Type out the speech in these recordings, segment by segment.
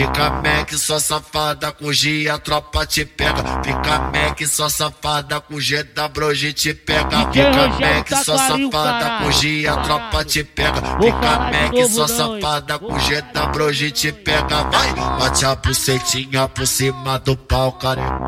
Fica Mac, só safada, com G a tropa te pega. Fica Mac, só safada, com GW a gente pega. Fica Mac, só safada, com G a tropa te pega. Fica Mac, só safada, com GW a gente pega. Vai, bate a bucetinha por cima do pau, careca.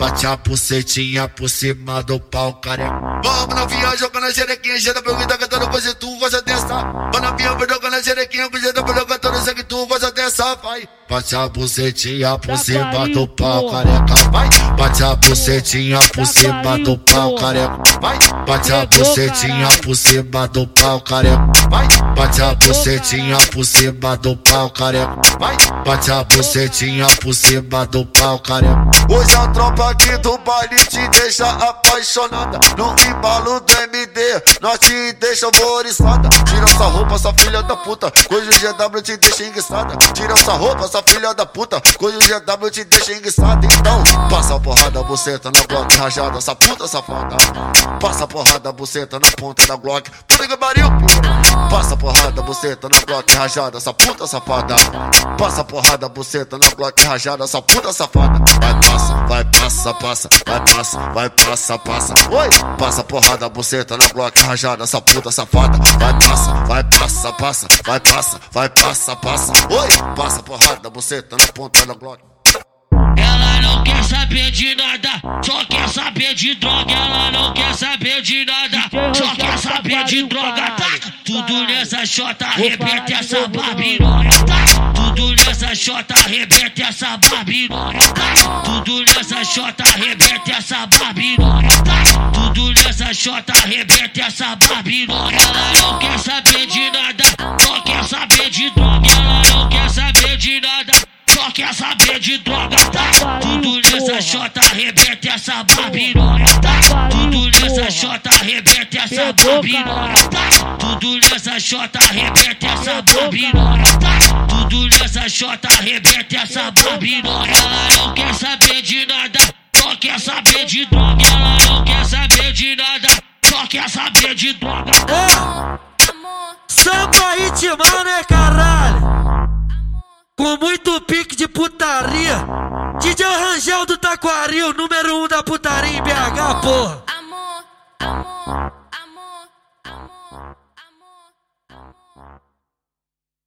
Bate a bucetinha por cima do pau, careca. Vamos novinha jogando a xerequinha, jeita pergunta cantando coisa tu gosta dessa. Vamos novinha jogando a xerequinha, jeita pergunta cantando sangue tu dessa, vai. Bate a bucetinha por cima do pau, careca. Vai, bate a bucetinha por cima do pau, careca. Vai, bate a bucetinha por cima do pau, careca. Vai, bate a bucetinha por cima do pau, careca. Vai, bate a bucetinha por cima do pau, careca. Hoje a tropa aqui do baile te deixa apaixonada. No embalo do MD, nós te deixa alvoriçada. Tira essa roupa, essa filha da puta. Coisa o GW te deixa enguiçada. Tira essa roupa, essa filha da puta. Coisa o GW te deixa enguiçada. Então, passa a porrada, buceta na Glock rajada. Essa puta safada. Passa a porrada, buceta na ponta da Glock. Puta que pariu. Passa a porrada, buceta na Glock rajada. Essa puta safada. Passa a porrada, buceta na Glock rajada. Essa puta safada. Vai, passa, vai, passa, passa. Vai, passa, vai, passa, passa. Oi, passa porrada, buceta na Glock rajada. Essa puta safada. Vai, passa, vai, passa, passa. Vai, passa, vai, passa, passa. Oi, passa porrada, buceta na ponta da Glock. Ela não quer saber de nada, só quer saber de droga. Ela não quer saber de nada, só quer saber de droga. Taca tudo nessa chota, arrebenta essa barbironha. Taca chota, arrebenta essa barbironha. Taca tudo nessa chota, arrebenta essa barbironha. Taca tudo nessa chota, arrebenta essa barbironha. Ela não quer saber de nada, só quer saber de droga. Ela não quer saber de nada. Só quer saber de droga, tá? Tudo nessa chota, arrebenta essa barbironha, tá? Tudo nessa chota, arrebenta essa barbironha, tá? Tudo nessa chota, arrebenta essa barbironha, tá? Tudo nessa chota, arrebenta essa barbironha. Ela não quer saber de nada, só quer saber de droga. Ela não quer saber de nada, só quer saber de droga. Samba ritmão, né, caralho? Com muito pique de putaria. DJ Rangel do Taquari, o número um da putaria em BH, porra.